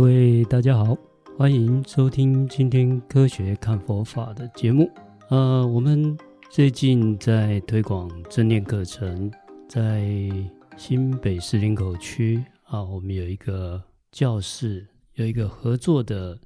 各位大家好，欢迎收听今天科学看佛法的节目。呃，我们最近在推广正念课程，在新北市林口区啊，我们有一个教室，有一个合作的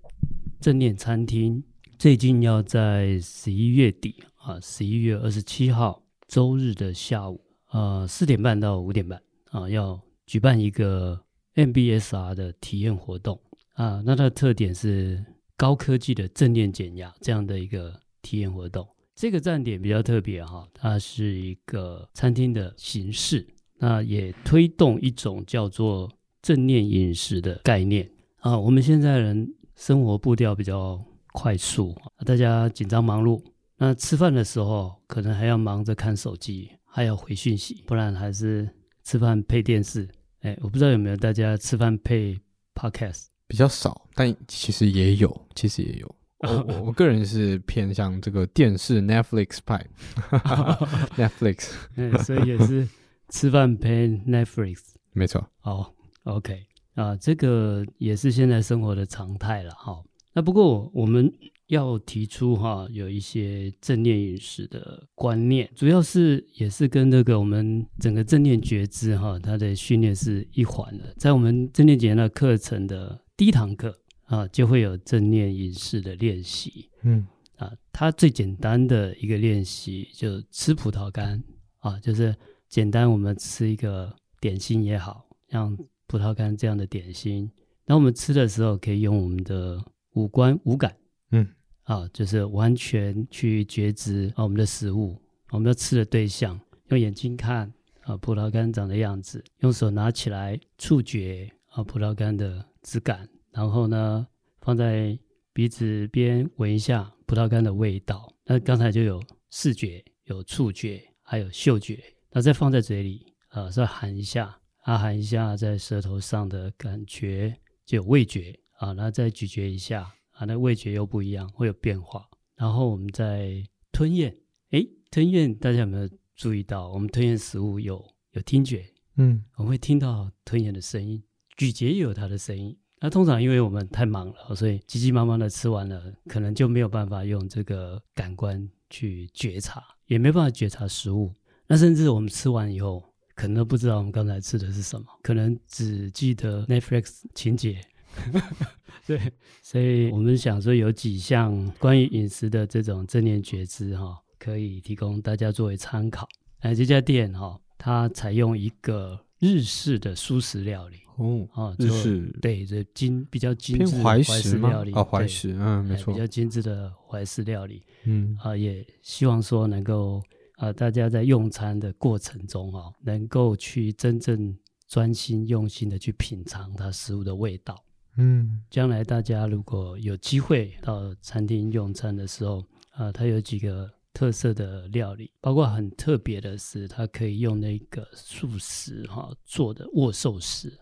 正念餐厅，最近要在十一月底啊，十一月二十七号周日的下午啊，四点半到五点半啊，要举办一个。MBSR 的体验活动啊，那它的特点是高科技的正念减压这样的一个体验活动。这个站点比较特别哈，它是一个餐厅的形式，那也推动一种叫做正念饮食的概念啊。我们现在人生活步调比较快速，大家紧张忙碌，那吃饭的时候可能还要忙着看手机，还要回讯息，不然还是吃饭配电视。哎，我不知道有没有大家吃饭配 podcast 比较少，但其实也有，其实也有。我 我个人是偏向这个电视 Netflix 派，Netflix，嗯所以也是吃饭配 Netflix，没错。哦，OK 啊，这个也是现在生活的常态了哈。那不过我们。要提出哈，有一些正念饮食的观念，主要是也是跟这个我们整个正念觉知哈，它的训练是一环的。在我们正念减压课程的第一堂课啊，就会有正念饮食的练习。嗯。啊，它最简单的一个练习就吃葡萄干啊，就是简单我们吃一个点心也好，像葡萄干这样的点心，那我们吃的时候可以用我们的五官五感。嗯，啊，就是完全去觉知啊，我们的食物，我们要吃的对象，用眼睛看啊，葡萄干长的样子，用手拿起来触觉啊，葡萄干的质感，然后呢，放在鼻子边闻一下葡萄干的味道。那刚才就有视觉、有触觉，还有嗅觉，那再放在嘴里啊，再含一下，啊，含一下在舌头上的感觉，就有味觉啊，然后再咀嚼一下。啊，那味觉又不一样，会有变化。然后我们再吞咽，诶，吞咽，大家有没有注意到？我们吞咽食物有有听觉，嗯，我们会听到吞咽的声音，咀嚼也有它的声音。那通常因为我们太忙了，所以急急忙忙的吃完了，可能就没有办法用这个感官去觉察，也没办法觉察食物。那甚至我们吃完以后，可能都不知道我们刚才吃的是什么，可能只记得 Netflix 情节。对，所以我们想说有几项关于饮食的这种正念觉知哈，可以提供大家作为参考。哎，这家店哈，它采用一个日式的蔬食料理哦，啊，就是对，这精比较精致怀石料理啊，怀石嗯，没错，比较精致的怀石料理，嗯。啊，也希望说能够啊，大家在用餐的过程中啊，能够去真正专心用心的去品尝它食物的味道。嗯，将来大家如果有机会到餐厅用餐的时候，啊，它有几个特色的料理，包括很特别的是，它可以用那个素食哈做的握寿司，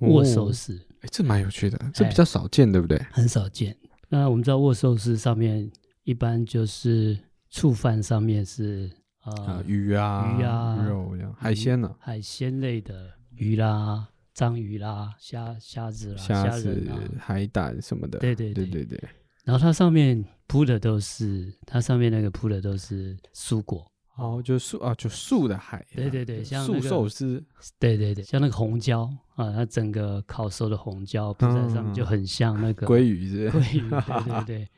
握寿司，哎，这蛮有趣的，这比较少见，对不对？很少见。那我们知道握寿司上面一般就是醋饭上面是啊鱼啊鱼啊肉呀海鲜呢，海鲜类的鱼啦。章鱼啦，虾虾子啦，虾子啊，海胆什么的，对对对对对。然后它上面铺的都是，它上面那个铺的都是蔬果，哦，就素啊，就素的海，对对对，像素寿司，对对对，像那个红椒啊，它整个烤熟的红椒铺在上面就很像那个 鲑鱼，是鲑鱼，对对对，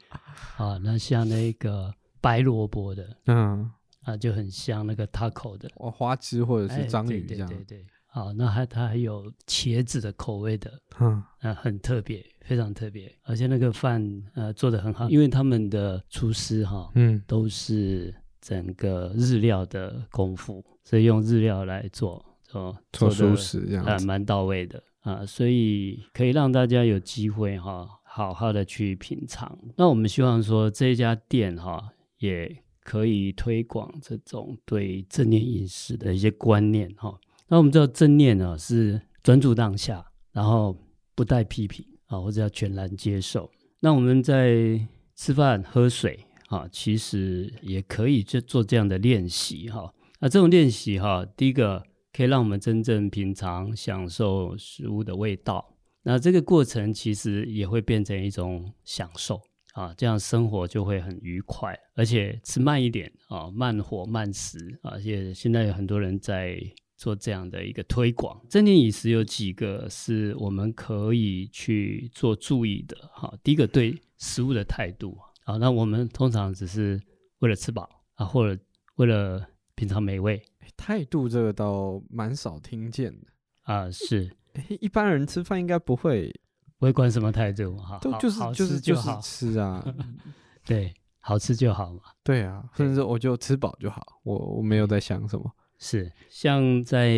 啊，那像那个白萝卜的，嗯，啊，就很像那个 taco 的，哦，花枝或者是章鱼这样，对对。好，那还它还有茄子的口味的，嗯，啊，很特别，非常特别，而且那个饭呃做的很好，因为他们的厨师哈，嗯，都是整个日料的功夫，所以用日料来做，哦做熟食这样子，蛮到位的啊，所以可以让大家有机会哈，好好的去品尝。那我们希望说这家店哈，也可以推广这种对正念饮食的一些观念哈。那我们知道正念呢是专注当下，然后不带批评啊，或者要全然接受。那我们在吃饭喝水啊，其实也可以就做这样的练习哈。那这种练习哈，第一个可以让我们真正品尝、享受食物的味道那这个过程其实也会变成一种享受啊，这样生活就会很愉快，而且吃慢一点啊，慢火慢食，而且现在有很多人在做这样的一个推广。正念饮食有几个是我们可以去做注意的哈，第一个对食物的态度啊，那我们通常只是为了吃饱啊，或者为了品尝美味，态度这个倒蛮少听见的。啊，是。一般人吃饭应该不会，不会管什么态度哈，都就是就是就是吃啊，对，好吃就好嘛，对啊，甚至我就吃饱就好，我我没有在想什么。是，像在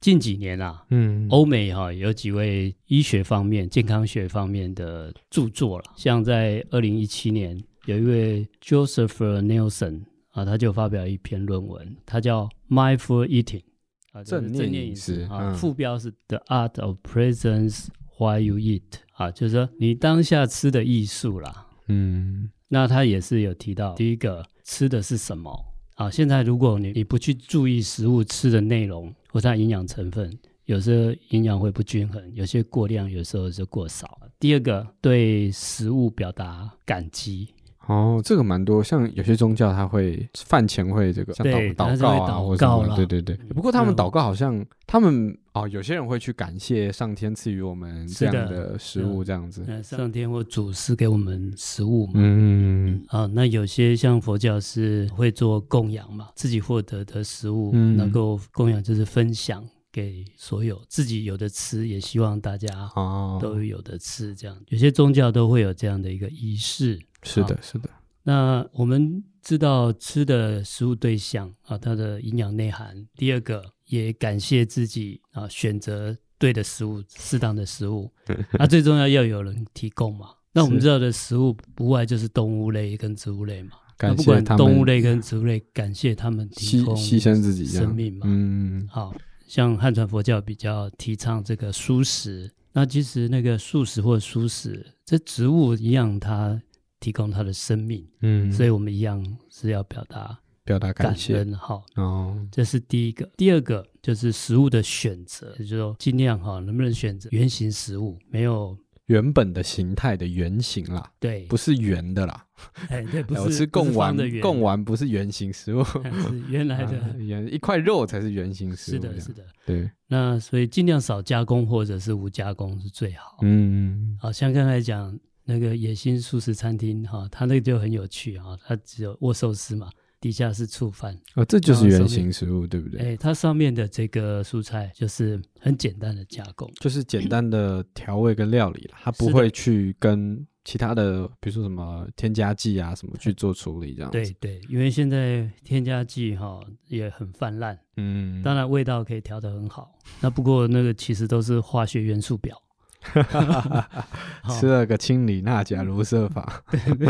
近几年啊，嗯，欧美哈、啊、有几位医学方面、健康学方面的著作了，像在二零一七年有一位 Joseph Nelson 啊，他就发表一篇论文，他叫 Mindful Eating。啊，正念饮食啊，副标是 The Art of Presence While You Eat 啊，就是说你当下吃的艺术啦。嗯，那他也是有提到，第一个吃的是什么啊？现在如果你你不去注意食物吃的内容或它营养成分，有时候营养会不均衡，有些过量，有时候就过少。第二个，对食物表达感激。哦，这个蛮多，像有些宗教他会饭前会这个像祷祷告啊，或者什么，对对对。不过他们祷告好像他们哦，有些人会去感谢上天赐予我们这样的食物，这样子。上天或祖师给我们食物嘛。嗯啊，那有些像佛教是会做供养嘛，自己获得的食物能够供养，就是分享给所有，自己有的吃，也希望大家都有的吃，这样。有些宗教都会有这样的一个仪式。是的，是的。那我们知道吃的食物对象啊，它的营养内涵。第二个，也感谢自己啊，选择对的食物，适当的食物。那最重要要有人提供嘛。那我们知道的食物不外就是动物类跟植物类嘛。感谢不管动物类跟植物类，感谢他们提供牺牲自己生命嘛。嗯，好像汉传佛教比较提倡这个素食。那其实那个素食或蔬食，这植物一样，它。提供他的生命，嗯，所以我们一样是要表达表达感恩，好哦，这是第一个。第二个就是食物的选择，也就是说尽量哈，能不能选择原形食物，没有原本的形态的圆形啦，对，不是圆的啦，哎，对，不是，我吃贡丸的贡丸不是圆形食物，是原来的。原一块肉才是圆形食物，是的，是的，对。那所以尽量少加工或者是无加工是最好，嗯，好像刚才讲。那个野心素食餐厅哈，它那个就很有趣哈，它只有握寿司嘛，底下是醋饭哦，这就是原型食物，对不对？哎，它上面的这个蔬菜就是很简单的加工，就是简单的调味跟料理了，它不会去跟其他的，比如说什么添加剂啊什么去做处理这样子。对对，因为现在添加剂哈也很泛滥，嗯，当然味道可以调得很好，那不过那个其实都是化学元素表。哈哈哈哈哈！吃了个清理钠钾卢设法，对对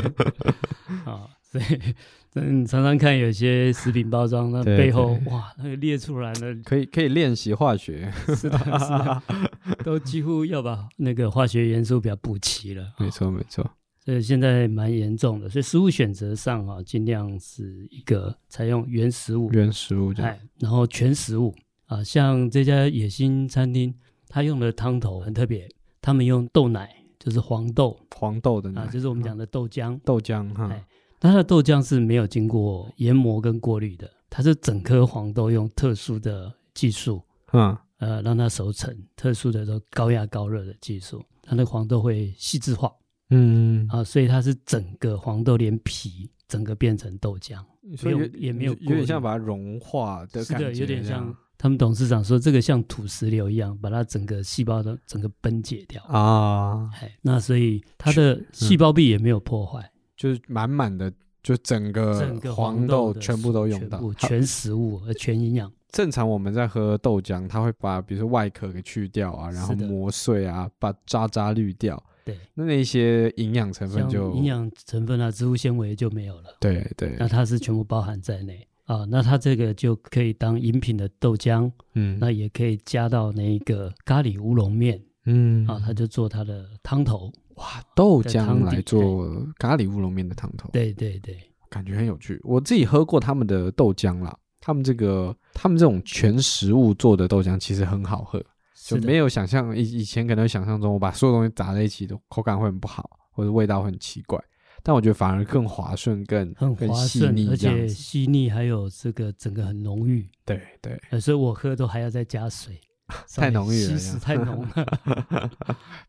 啊，所以你常常看有些食品包装，那背后哇，那个列出来的可以可以练习化学，是的，是的，都几乎要把那个化学元素表补齐了。没错，没错。所以现在蛮严重的，所以食物选择上啊，尽量是一个采用原食物，原食物这样，然后全食物啊，像这家野心餐厅，它用的汤头很特别。他们用豆奶，就是黄豆，黄豆的奶，啊，就是我们讲的豆浆，豆浆哈。它的豆浆是没有经过研磨跟过滤的，它是整颗黄豆用特殊的技术，嗯，呃，让它熟成，特殊的高压高热的技术，它那黄豆会细致化，嗯。啊，所以它是整个黄豆连皮，整个变成豆浆，所以也没有有点像把它融化的感觉，是的，有点像。他们董事长说：“这个像土石流一样，把它整个细胞的整个崩解掉啊。那所以它的细胞壁也没有破坏，就是满满的，就整个整个黄豆全部都用到，全食物和全营养。正常我们在喝豆浆，它会把比如说外壳给去掉啊，然后磨碎啊，把渣渣滤掉。对，那那些营养成分就营养成分啊，植物纤维就没有了。对对，那它是全部包含在内。”啊，那它这个就可以当饮品的豆浆，嗯，那也可以加到那个咖喱乌龙面，嗯，啊，它就做它的汤头，哇，豆浆来做咖喱乌龙面的汤头，对对对，感觉很有趣。我自己喝过他们的豆浆啦，他们这个他们这种全食物做的豆浆其实很好喝，就没有想象以以前可能想象中，我把所有东西砸在一起的口感会很不好，或者味道会很奇怪。但我觉得反而更滑顺，更很滑顺，而且细腻，还有这个整个很浓郁。对对，所以我喝都还要再加水，太浓郁了，稀释太浓了。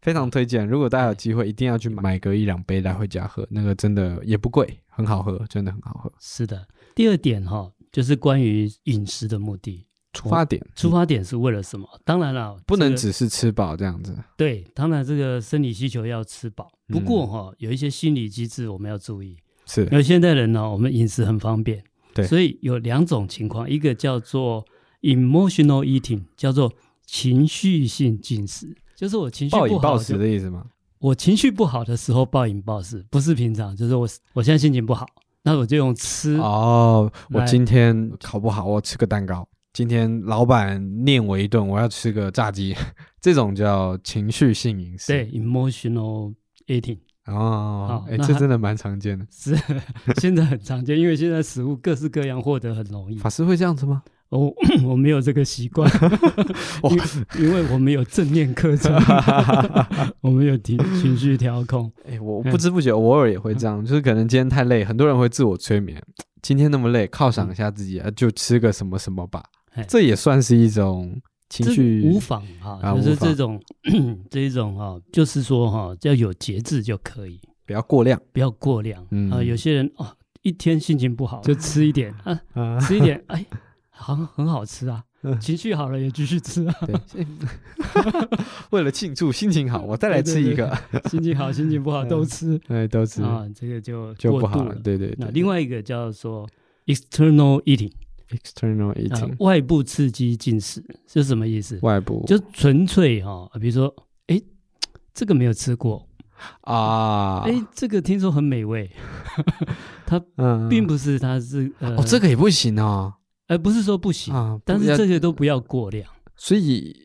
非常推荐，如果大家有机会，一定要去买个一两杯来回家喝，那个真的也不贵，很好喝，真的很好喝。是的，第二点哈，就是关于饮食的目的。出发点，出发点是为了什么？嗯、当然了，不能只是吃饱这样子。对，当然这个生理需求要吃饱。不过哈、嗯，有一些心理机制我们要注意。是，因为现代人呢，我们饮食很方便，对，所以有两种情况，一个叫做 emotional eating，叫做情绪性进食，就是我情绪不好暴饮暴食的意思吗？我情绪不好的时候暴饮暴食，不是平常，就是我我现在心情不好，那我就用吃。哦，我今天考不好，我吃个蛋糕。今天老板念我一顿，我要吃个炸鸡，这种叫情绪性饮食。对，emotional eating。哦，哎，这真的蛮常见的。是，现在很常见，因为现在食物各式各样，获得很容易。法师会这样子吗？我 我没有这个习惯，因为我们有正念课程，我们有情情绪调控。哎，我不知不觉偶尔也会这样，就是可能今天太累，很多人会自我催眠。今天那么累，犒赏一下自己啊，就吃个什么什么吧。这也算是一种情绪，无妨哈，就是这种 这一种哈，就是说哈，要有节制就可以，不要过量，不要过量。嗯。啊，有些人哦，一天心情不好就吃一点。啊，吃一点，哎，好像很好吃啊，情绪好了也继续吃啊。对，为了庆祝心情好，我再来吃一个。心情好，心情不好都吃，哎，都吃。啊，这个就就不好了。对对，那另外一个叫做 external eating。External eating，呃、外部刺激进食是什么意思？外部。就纯粹哈，比如说，哎，这个没有吃过。啊，哎，这个听说很美味，它并不是，它是、呃、哦，这个也不行啊，而不是说不行啊，但是这些都不要过量。所以，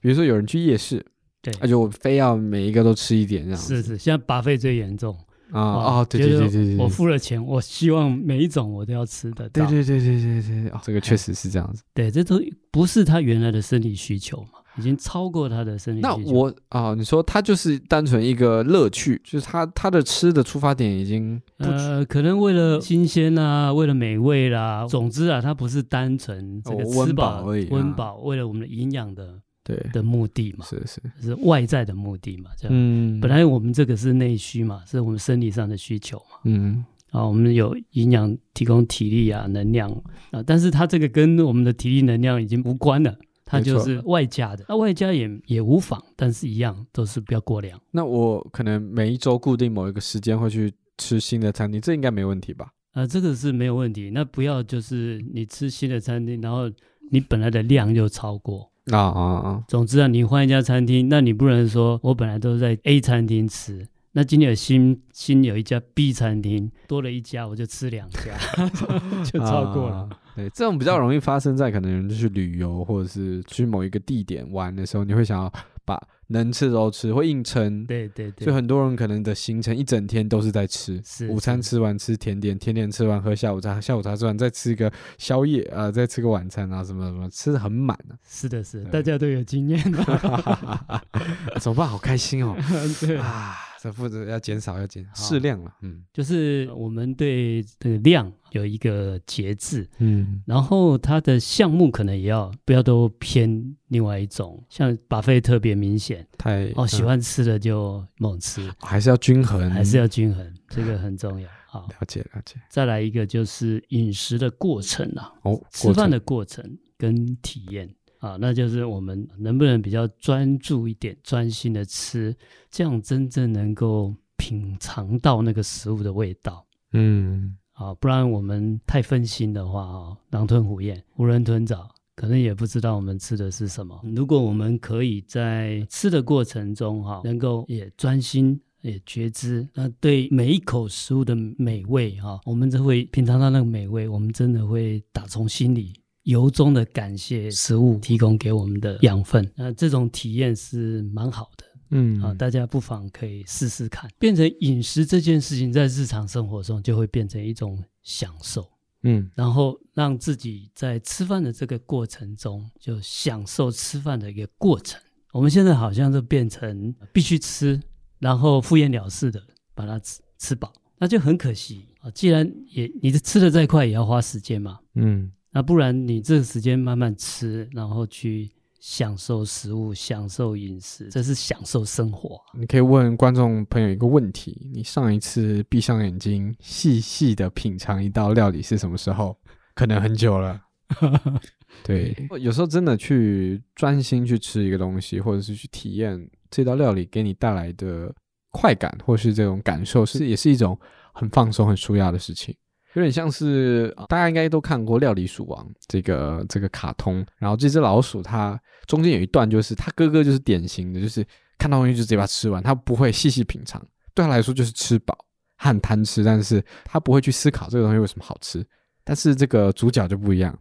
比如说有人去夜市，对，而且我非要每一个都吃一点这样子，是是，现在 buffet 最严重。啊哦，对对对对对，我付了钱，我希望每一种我都要吃的。对对对对对对，哦，这个确实是这样子。对，这都不是他原来的生理需求嘛，已经超过他的生理需求。那我啊，你说他就是单纯一个乐趣，就是他他的吃的出发点已经呃，可能为了新鲜啊，为了美味啦，总之啊，他不是单纯这个吃饱而已，温饱，为了我们的营养的。对的目的嘛，是是是外在的目的嘛，这样。嗯，本来我们这个是内需嘛，是我们生理上的需求嘛。嗯，啊，我们有营养提供体力啊，能量啊，但是它这个跟我们的体力能量已经无关了，它就是外加的。那外加也也无妨，但是一样都是不要过量。那我可能每一周固定某一个时间会去吃新的餐厅，这应该没问题吧？啊，这个是没有问题。那不要就是你吃新的餐厅，然后你本来的量又超过。啊啊啊！总之啊，你换一家餐厅，那你不能说我本来都是在 A 餐厅吃，那今天有新新有一家 B 餐厅，多了一家我就吃两家，就超过了。啊、对，这种比较容易发生在可能人去旅游或者是去某一个地点玩的时候，你会想要把。能吃都吃，会硬撑。对对对，所以很多人可能的行程一整天都是在吃，是午餐吃完吃甜点，甜点吃完喝下午茶，下午茶吃完再吃一个宵夜啊、呃，再吃个晚餐啊，什么什么，吃的很满啊。是的，是的，大家都有经验。怎么办？好开心哦。对啊。这负责要减少，要减适量了。嗯，就是我们对这个量有一个节制。嗯，然后它的项目可能也要不要都偏另外一种，像 buffet 特别明显，太哦喜欢吃的就猛吃，还是要均衡，还是要均衡，这个很重要。好，了解了解。再来一个就是饮食的过程啊，哦，吃饭的过程跟体验。啊，那就是我们能不能比较专注一点，专心的吃，这样真正能够品尝到那个食物的味道。嗯，啊，不然我们太分心的话，啊，狼吞虎咽，囫囵吞枣，可能也不知道我们吃的是什么。如果我们可以在吃的过程中，哈，能够也专心，也觉知，那对每一口食物的美味，哈，我们就会品尝到那个美味，我们真的会打从心里。由衷的感谢食物提供给我们的养分，那这种体验是蛮好的，嗯啊，大家不妨可以试试看，变成饮食这件事情在日常生活中就会变成一种享受，嗯，然后让自己在吃饭的这个过程中就享受吃饭的一个过程。我们现在好像是变成必须吃，然后敷衍了事的把它吃吃饱，那就很可惜啊。既然也你的吃的再快也要花时间嘛，嗯，那不然你这个时间慢慢吃，然后去。享受食物，享受饮食，这是享受生活。你可以问观众朋友一个问题：你上一次闭上眼睛，细细的品尝一道料理是什么时候？可能很久了。对，有时候真的去专心去吃一个东西，或者是去体验这道料理给你带来的快感，或是这种感受，是也是一种很放松、很舒压的事情。有点像是大家应该都看过《料理鼠王》这个这个卡通，然后这只老鼠它中间有一段就是它哥哥就是典型的，就是看到东西就直接把它吃完，他不会细细品尝，对他来说就是吃饱，他很贪吃，但是他不会去思考这个东西为什么好吃。但是这个主角就不一样，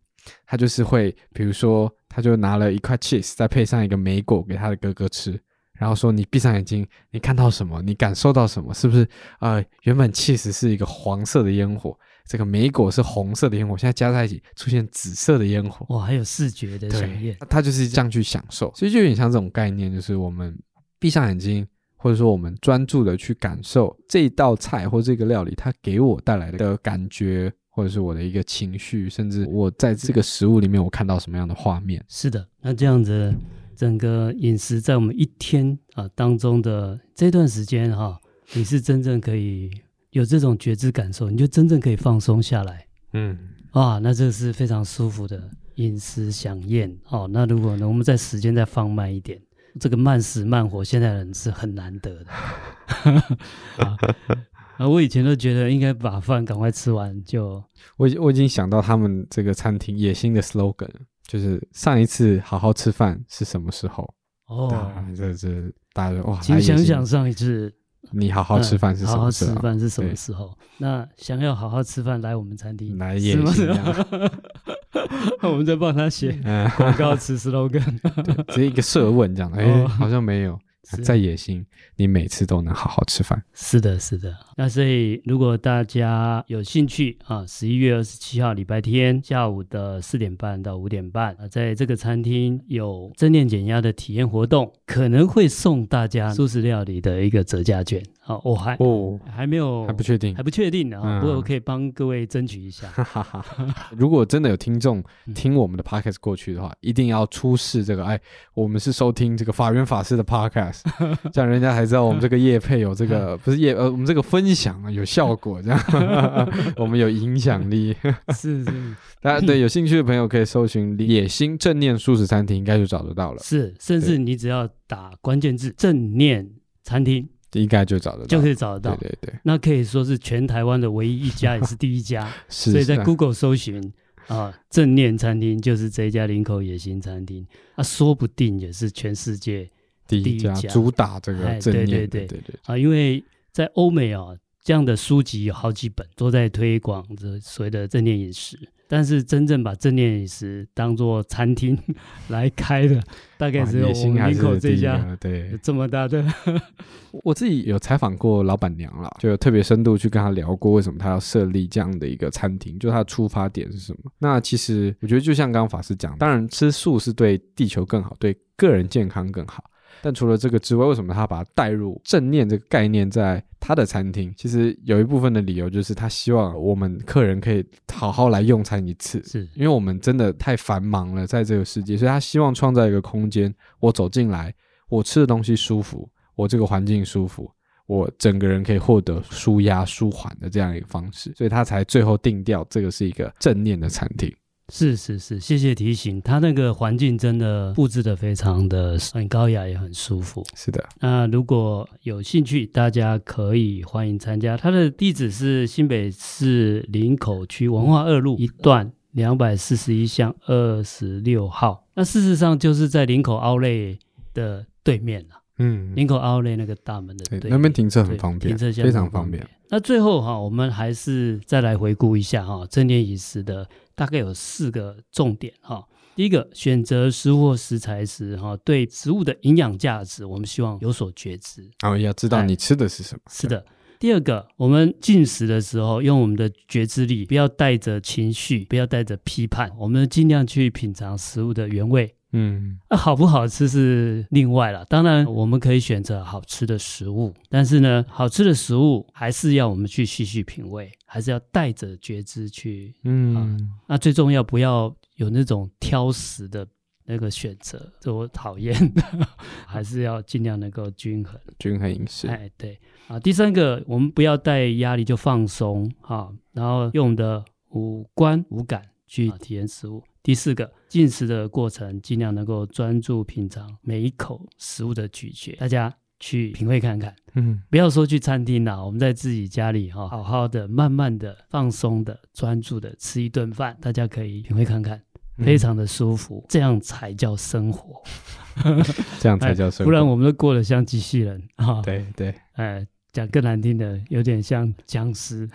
他就是会，比如说他就拿了一块 cheese，再配上一个莓果给他的哥哥吃，然后说你闭上眼睛，你看到什么？你感受到什么？是不是？呃，原本 cheese 是一个黄色的烟火。这个莓果是红色的烟火，现在加在一起出现紫色的烟火，哇，还有视觉的饗宴，它就是这样去享受，所以就有点像这种概念，就是我们闭上眼睛，或者说我们专注的去感受这一道菜或这个料理，它给我带来的感觉，或者是我的一个情绪，甚至我在这个食物里面我看到什么样的画面。是的，那这样子整个饮食在我们一天啊当中的这段时间哈、啊，你是真正可以。有这种觉知感受，你就真正可以放松下来。嗯，啊，那这是非常舒服的饮食享宴。哦，那如果呢，我们在时间再放慢一点，这个慢食慢活，现在人是很难得的。啊，啊，我以前都觉得应该把饭赶快吃完就。我我已经想到他们这个餐厅野心的 slogan，就是上一次好好吃饭是什么时候？哦，这这大家哇，请想想上一次。你好好吃饭是什么时候？好好吃饭是什么时候？那想要好好吃饭，来我们餐厅来也行啊。我们在帮他写广告词 slogan，直接一个设问这样。哎，好像没有。再野心，你每次都能好好吃饭。是的，是的。那所以，如果大家有兴趣啊，十一月二十七号礼拜天下午的四点半到五点半啊，在这个餐厅有正念减压的体验活动，可能会送大家素食料理的一个折价券。好，我还哦还没有还不确定，还不确定啊。不过我可以帮各位争取一下。如果真的有听众听我们的 podcast 过去的话，一定要出示这个。哎，我们是收听这个法源法师的 podcast，这样人家才知道我们这个业配有这个 不是业呃，我们这个分享啊有效果，这样我们有影响力。是是，大家对有兴趣的朋友可以搜寻“野心正念素食餐厅”，应该就找得到了。是，甚至你只要打关键字“正念餐厅”。应该就找得到，就可以找得到。对对对，那可以说是全台湾的唯一一家，也是第一家。是，所以在 Google 搜寻啊，啊，正念餐厅就是这一家林口野心餐厅。啊，说不定也是全世界第一家主打这个正念。对对对对对。啊，因为在欧美啊，这样的书籍有好几本，都在推广这所谓的正念饮食。但是真正把正念饮食当做餐厅 来开的，大概只有我们林口这家，对，这么大的。我自己有采访过老板娘了，就有特别深度去跟她聊过，为什么她要设立这样的一个餐厅，就她的出发点是什么？那其实我觉得，就像刚刚法师讲，当然吃素是对地球更好，对个人健康更好。但除了这个之外，为什么他把它带入正念这个概念在他的餐厅？其实有一部分的理由就是他希望我们客人可以好好来用餐一次，是因为我们真的太繁忙了，在这个世界，所以他希望创造一个空间，我走进来，我吃的东西舒服，我这个环境舒服，我整个人可以获得舒压、舒缓的这样一个方式，所以他才最后定调这个是一个正念的餐厅。是是是，谢谢提醒。它那个环境真的布置的非常的很高雅，也很舒服。是的，那如果有兴趣，大家可以欢迎参加。它的地址是新北市林口区文化二路一段两百四十一巷二十六号。那事实上就是在林口 Outlet 的对面了。嗯，林口 Outlet 那个大门的对面，那边停车很方便，停车非常方便。那最后哈，我们还是再来回顾一下哈，正念饮食的。大概有四个重点哈。第一个，选择食物或食材时哈，对食物的营养价值，我们希望有所觉知。哦，要知道你吃的是什么。是的。第二个，我们进食的时候，用我们的觉知力，不要带着情绪，不要带着批判，我们尽量去品尝食物的原味。嗯，那好不好吃是另外了。当然，我们可以选择好吃的食物，但是呢，好吃的食物还是要我们去细细品味，还是要带着觉知去。嗯、啊，那最重要，不要有那种挑食的那个选择，这我讨厌。还是要尽量能够均衡，均衡饮食。哎，对啊。第三个，我们不要带压力就放松哈，然后用的五官五感去体验食物。第四个，进食的过程尽量能够专注品尝每一口食物的咀嚼，大家去品味看看。嗯，不要说去餐厅啦，我们在自己家里哈，好好的、慢慢的、放松的、专注的吃一顿饭，大家可以品味看看，非常的舒服，嗯、这样才叫生活。这样才叫生活，不然我们都过得像机器人哈。对对，哎。讲更难听的，有点像僵尸。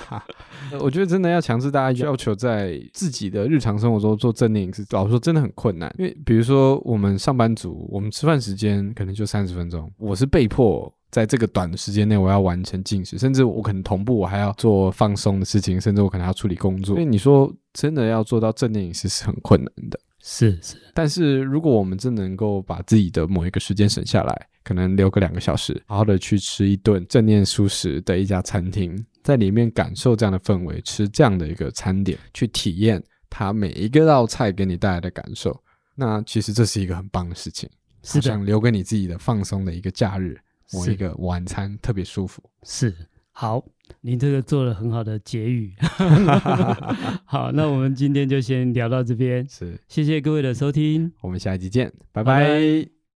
我觉得真的要强制大家要求在自己的日常生活中做正念饮食，老实说真的很困难。因为比如说我们上班族，我们吃饭时间可能就三十分钟，我是被迫在这个短的时间内我要完成进食，甚至我可能同步我还要做放松的事情，甚至我可能要处理工作。所以你说真的要做到正念饮食是很困难的。是是，但是如果我们真能够把自己的某一个时间省下来，可能留个两个小时，好好的去吃一顿正念蔬食的一家餐厅，在里面感受这样的氛围，吃这样的一个餐点，去体验它每一个道菜给你带来的感受，那其实这是一个很棒的事情，是想留给你自己的放松的一个假日，我一个晚餐特别舒服，是。好，您这个做了很好的结语。好，那我们今天就先聊到这边。是，谢谢各位的收听，我们下一集见，拜拜。拜拜。